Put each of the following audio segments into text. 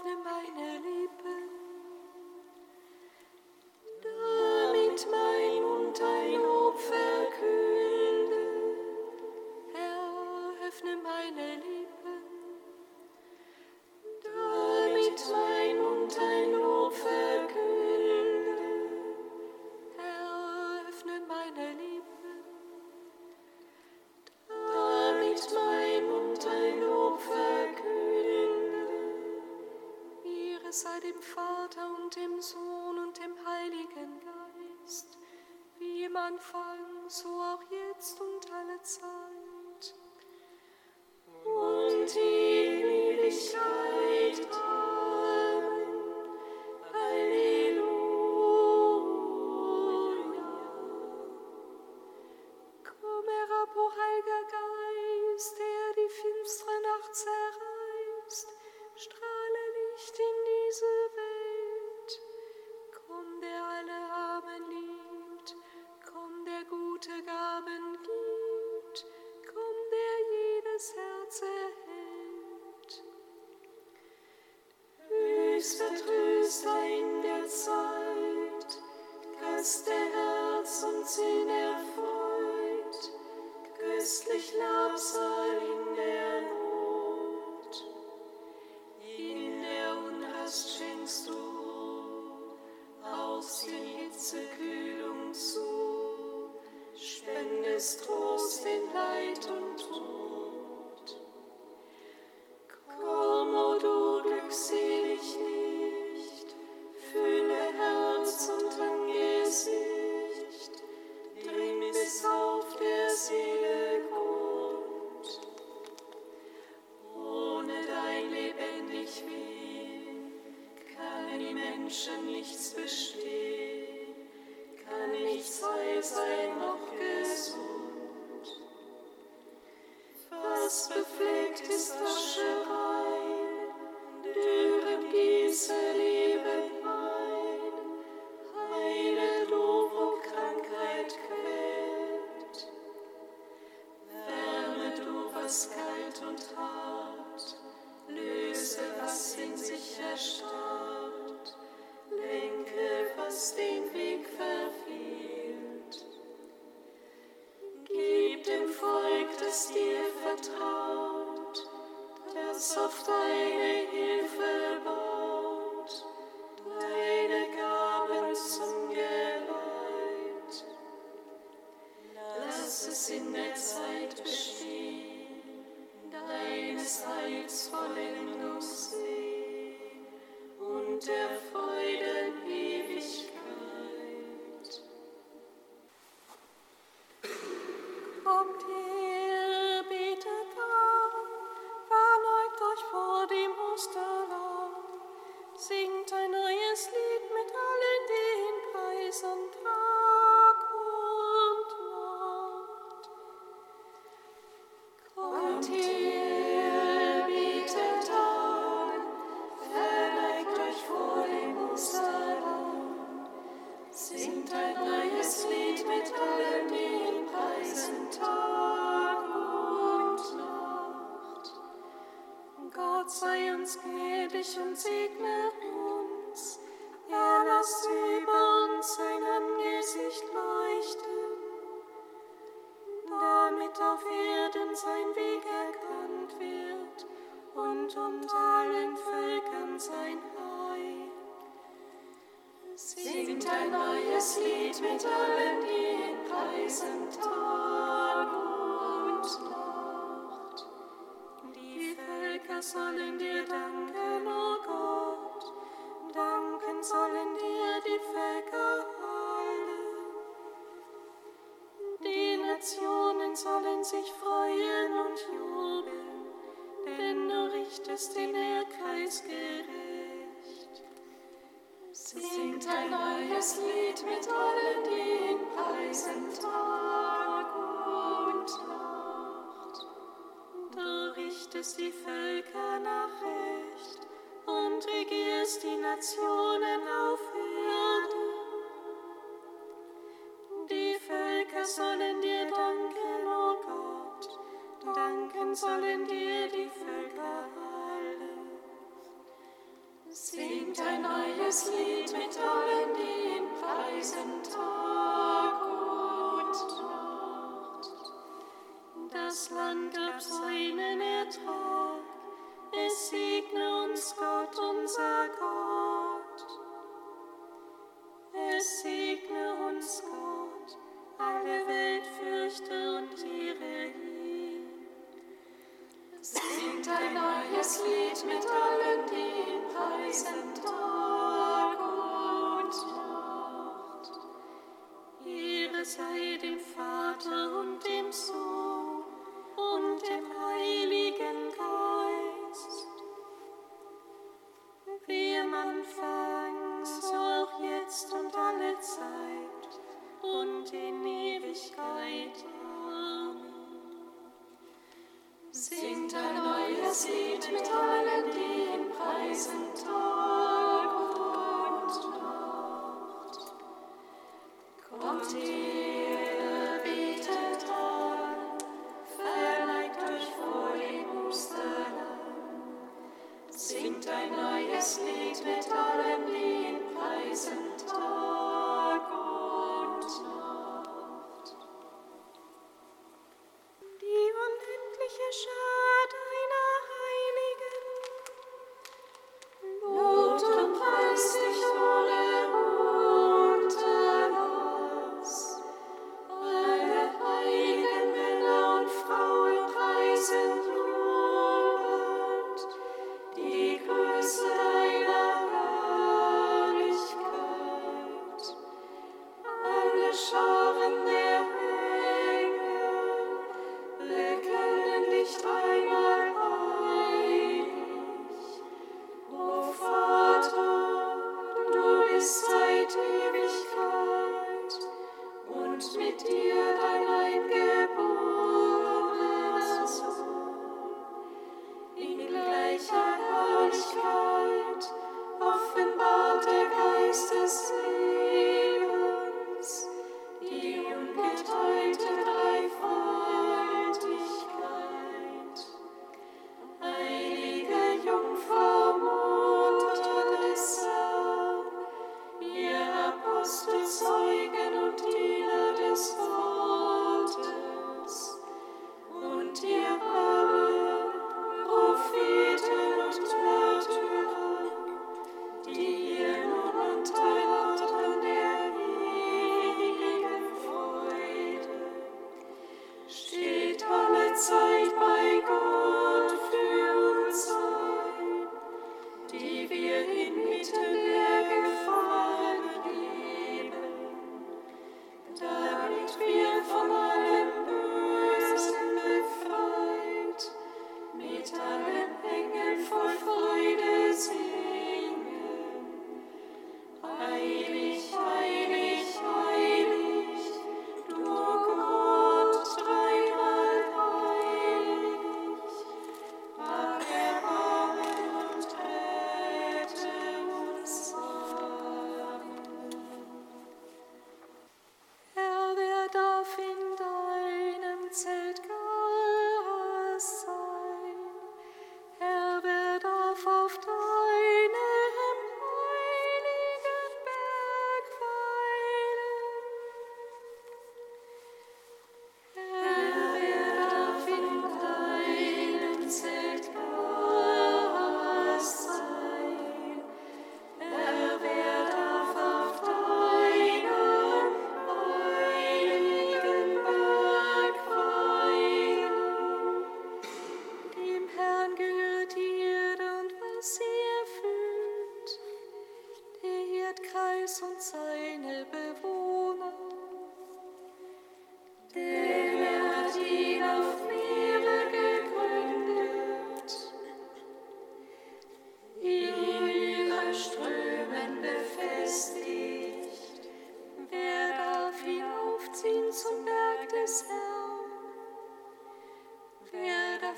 öffne meine Lippen. For. to go. das befleckt ist Ascherei. ist in Erkeis gerecht. Singt ein neues Lied mit allen, die ihn preisen Tag und Nacht. Du richtest die Völker nach Recht und regierst die Nation. Lied mit allen, die preisen, Tag und Nacht. Das Land gab seinen Ertrag, es segne uns Gott, unser Gott. Es segne uns Gott, alle Welt und ihre ihn. Singt ein neues Lied mit allen, die ihn preisen, Tag sei dem Vater und dem Sohn. shine.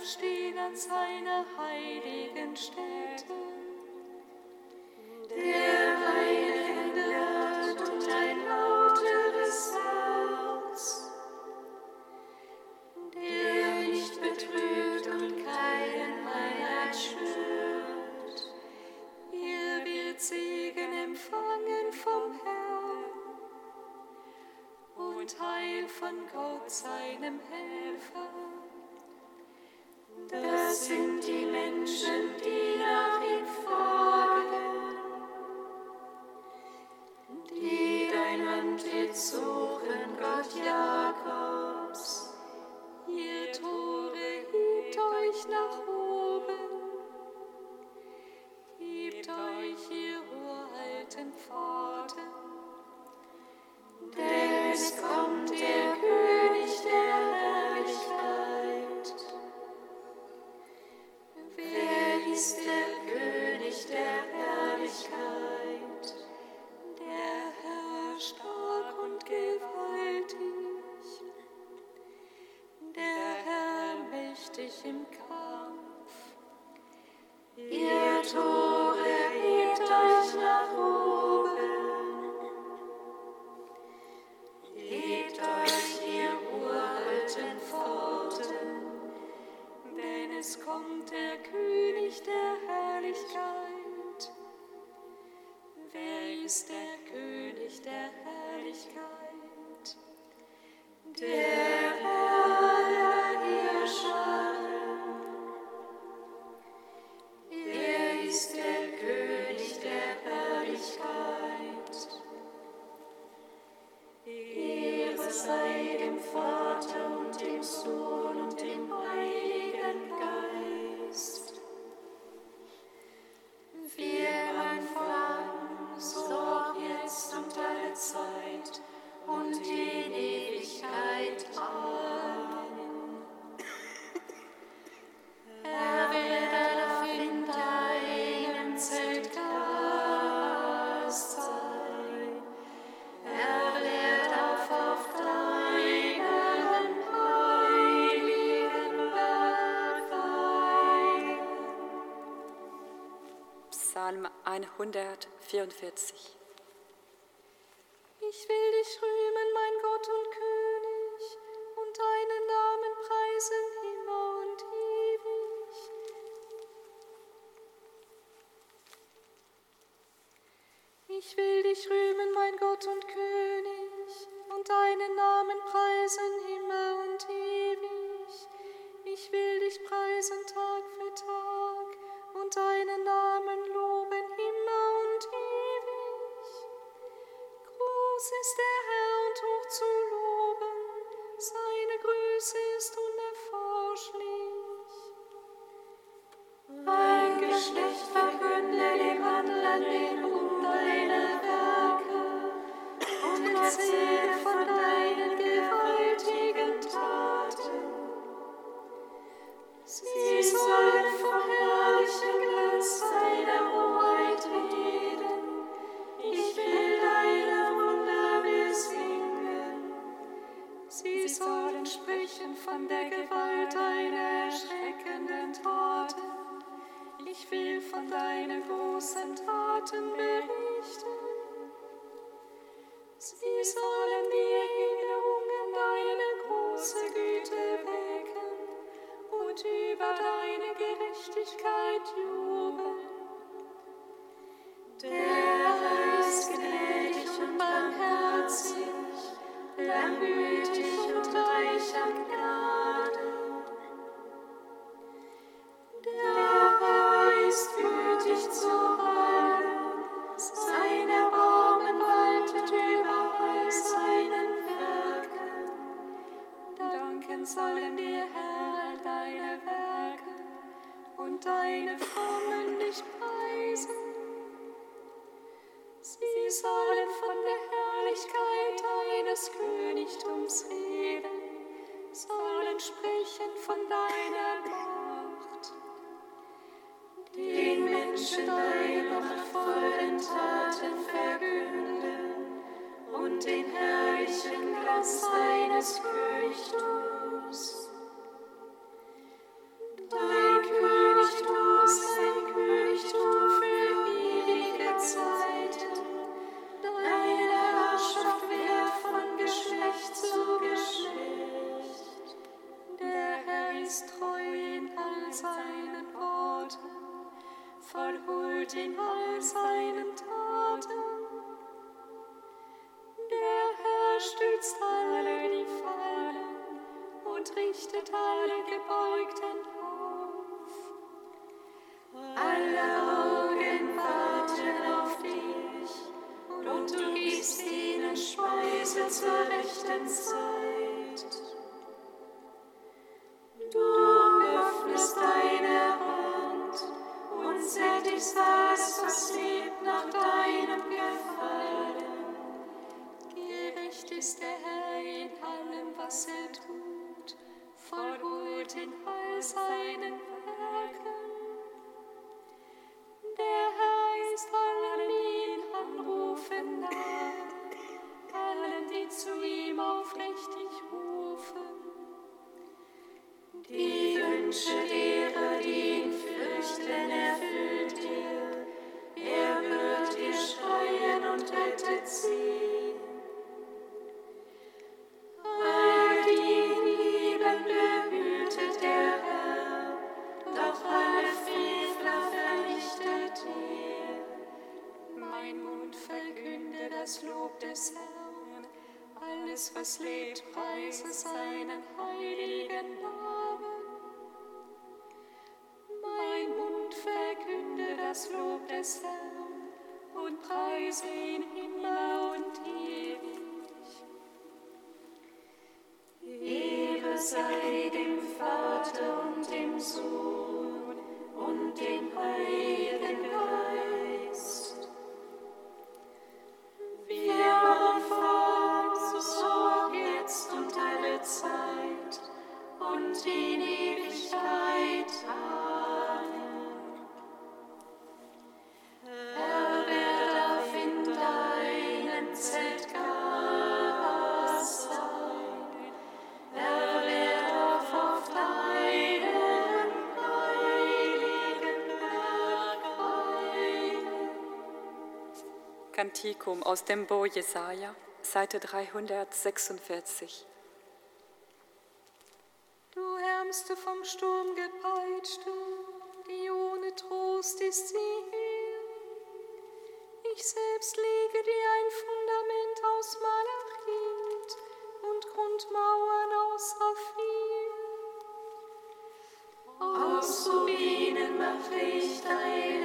aufstehen an seine heiligen Städte. Im Kampf. 144. und stützt alle, die fallen und richtet alle Gebeugten auf. Alle Augen warten auf dich und du gibst ihnen Speise zur rechten Zeit. Gottes Lied, preise seinen heiligen Namen. Mein Mund verkünde das Lob des Herrn und preise ihn immer und ewig. Ehre sei dem Vater und dem Sohn Kantikum aus dem Bo Jesaja, Seite 346. Du Ärmste vom Sturm gepeitschte, die ohne Trost ist sie hier. Ich selbst lege dir ein Fundament aus Malachit und Grundmauern aus Saphir. Aus Rubinen mache ich dein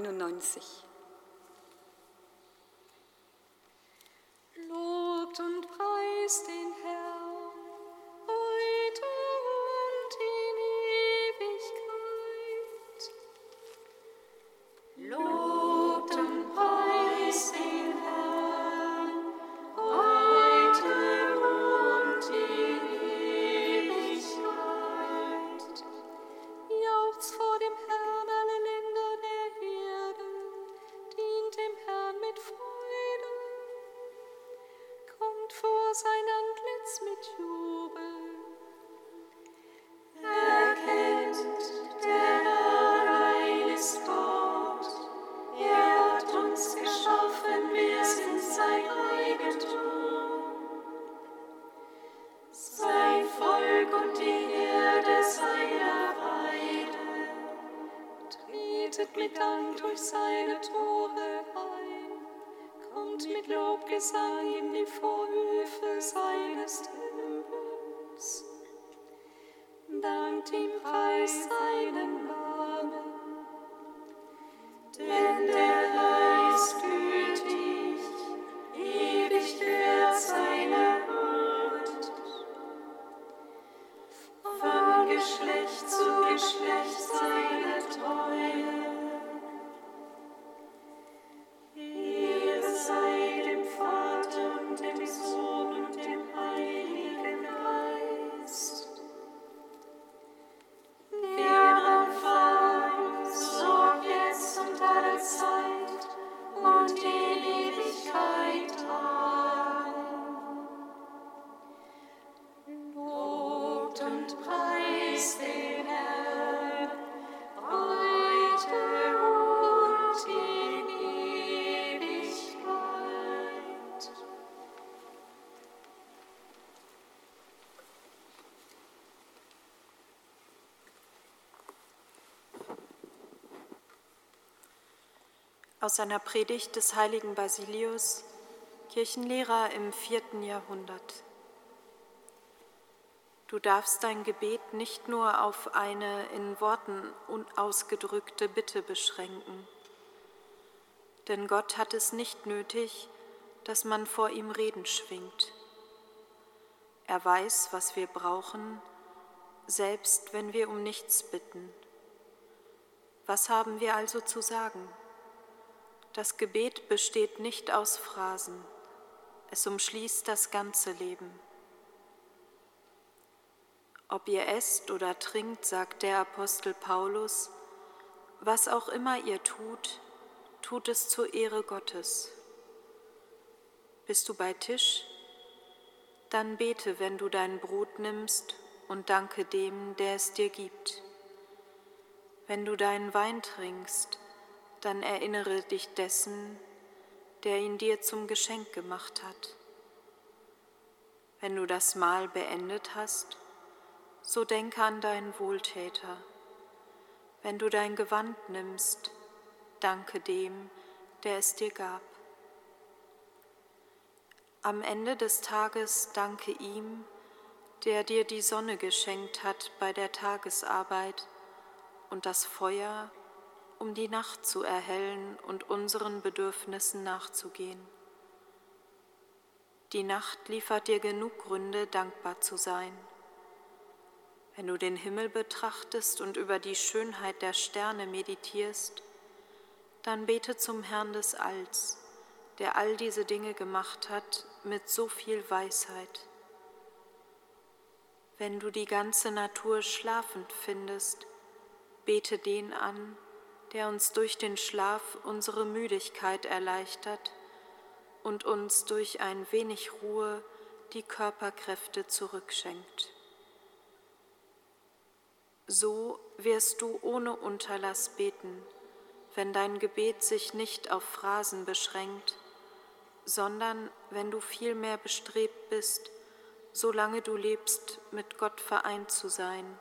99. Lobt und preist den mit Dank durch seine Tore ein, kommt mit Lobgesang in die Vorhöfe seines Tempels. Dankt ihm, preis Aus einer Predigt des heiligen Basilius, Kirchenlehrer im vierten Jahrhundert. Du darfst dein Gebet nicht nur auf eine in Worten ausgedrückte Bitte beschränken, denn Gott hat es nicht nötig, dass man vor ihm Reden schwingt. Er weiß, was wir brauchen, selbst wenn wir um nichts bitten. Was haben wir also zu sagen? Das Gebet besteht nicht aus Phrasen, es umschließt das ganze Leben. Ob ihr esst oder trinkt, sagt der Apostel Paulus, was auch immer ihr tut, tut es zur Ehre Gottes. Bist du bei Tisch? Dann bete, wenn du dein Brot nimmst und danke dem, der es dir gibt. Wenn du deinen Wein trinkst, dann erinnere dich dessen, der ihn dir zum Geschenk gemacht hat. Wenn du das Mahl beendet hast, so denke an deinen Wohltäter. Wenn du dein Gewand nimmst, danke dem, der es dir gab. Am Ende des Tages danke ihm, der dir die Sonne geschenkt hat bei der Tagesarbeit und das Feuer, um die Nacht zu erhellen und unseren Bedürfnissen nachzugehen. Die Nacht liefert dir genug Gründe, dankbar zu sein. Wenn du den Himmel betrachtest und über die Schönheit der Sterne meditierst, dann bete zum Herrn des Alls, der all diese Dinge gemacht hat mit so viel Weisheit. Wenn du die ganze Natur schlafend findest, bete den an, der uns durch den Schlaf unsere Müdigkeit erleichtert und uns durch ein wenig Ruhe die Körperkräfte zurückschenkt. So wirst du ohne Unterlass beten, wenn dein Gebet sich nicht auf Phrasen beschränkt, sondern wenn du vielmehr bestrebt bist, solange du lebst, mit Gott vereint zu sein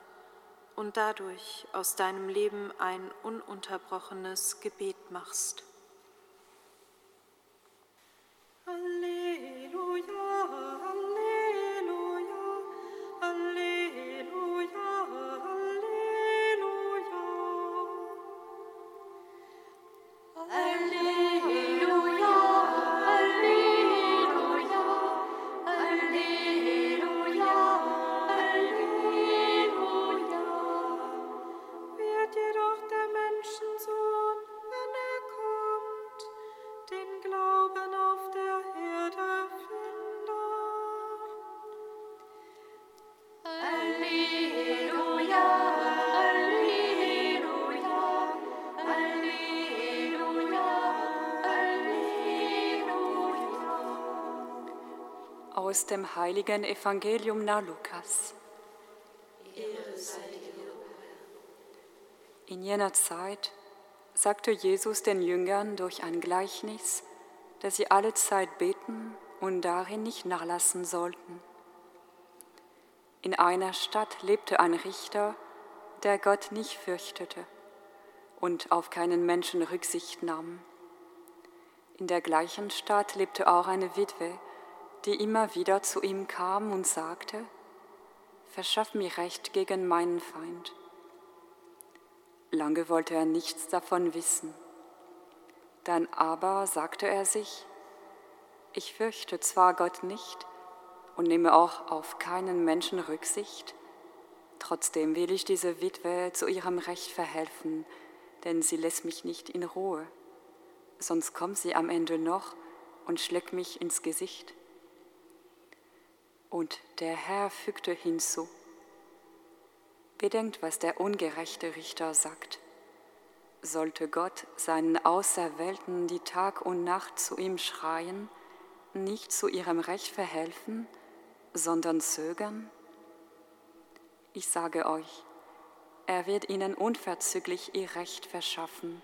und dadurch aus deinem Leben ein ununterbrochenes Gebet machst. Halleluja, aus dem heiligen Evangelium nach Lukas. In jener Zeit sagte Jesus den Jüngern durch ein Gleichnis, dass sie alle Zeit beten und darin nicht nachlassen sollten. In einer Stadt lebte ein Richter, der Gott nicht fürchtete und auf keinen Menschen Rücksicht nahm. In der gleichen Stadt lebte auch eine Witwe, die immer wieder zu ihm kam und sagte, Verschaff mir Recht gegen meinen Feind. Lange wollte er nichts davon wissen. Dann aber sagte er sich, ich fürchte zwar Gott nicht und nehme auch auf keinen Menschen Rücksicht, trotzdem will ich diese Witwe zu ihrem Recht verhelfen, denn sie lässt mich nicht in Ruhe, sonst kommt sie am Ende noch und schlägt mich ins Gesicht. Und der Herr fügte hinzu, Bedenkt, was der ungerechte Richter sagt. Sollte Gott seinen Auserwählten, die Tag und Nacht zu ihm schreien, nicht zu ihrem Recht verhelfen, sondern zögern? Ich sage euch, er wird ihnen unverzüglich ihr Recht verschaffen.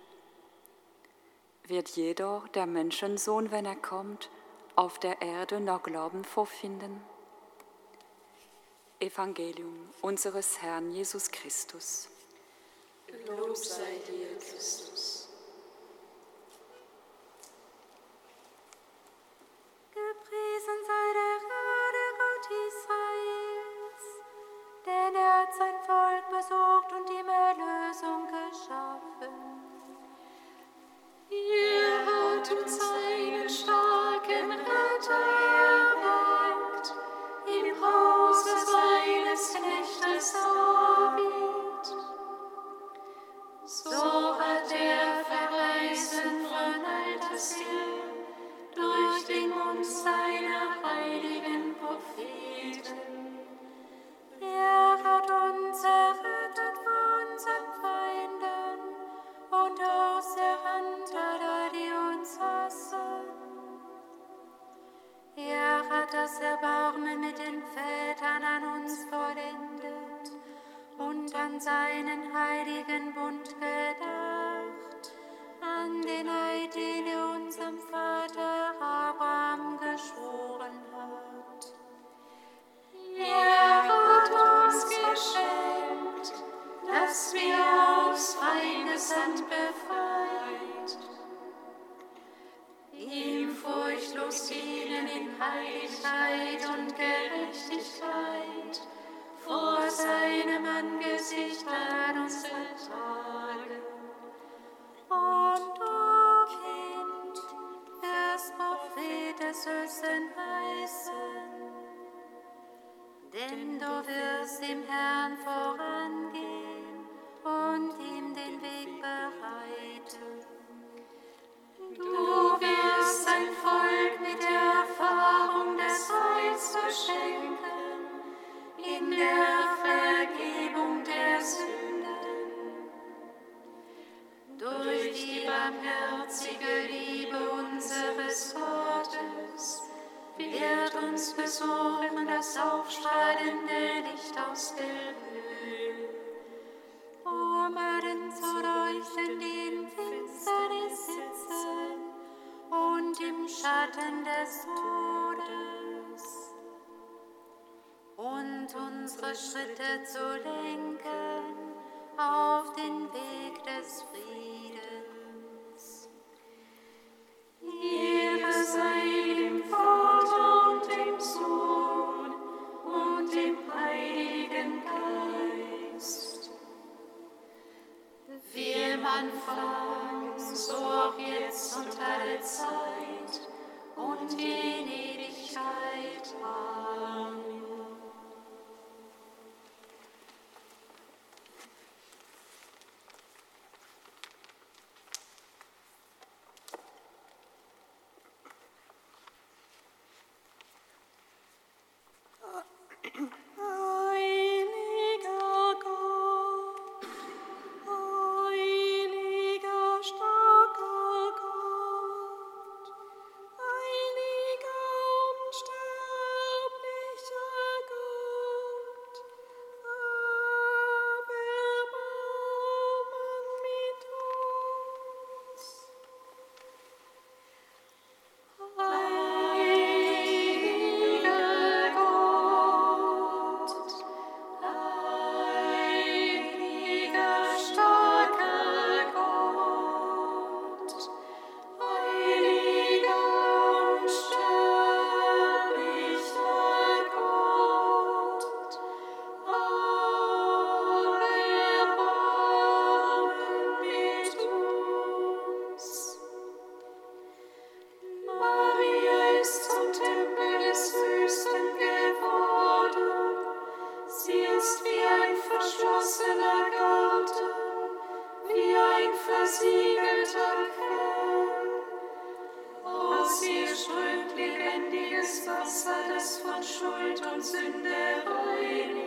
Wird jeder, der Menschensohn, wenn er kommt, auf der Erde noch Glauben vorfinden? Evangelium unseres Herrn Jesus Christus. Lob sei dir, Christus. Gepriesen sei der Gnade Gott Israels, denn er hat sein Volk besucht und ihm Erlösung geschaffen. Er hat uns einen starken Retter Heiligkeit und Gerechtigkeit, vor seinem Angesicht an unsere Tage. Und du, Kind, wirst Prophet des Höchsten heißen, denn du wirst dem Herrn vorangehen unsere Schritte zu lenken Schuld und Sünde reinigt.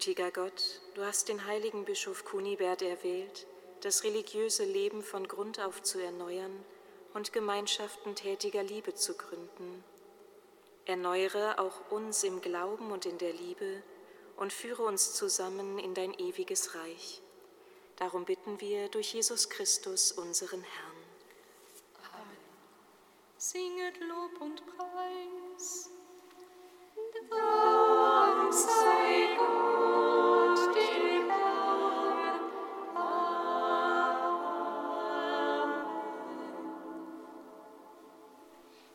Gütiger Gott, du hast den heiligen Bischof Kunibert erwählt, das religiöse Leben von Grund auf zu erneuern und Gemeinschaften tätiger Liebe zu gründen. Erneuere auch uns im Glauben und in der Liebe und führe uns zusammen in dein ewiges Reich. Darum bitten wir durch Jesus Christus, unseren Herrn. Amen. Singet Lob und.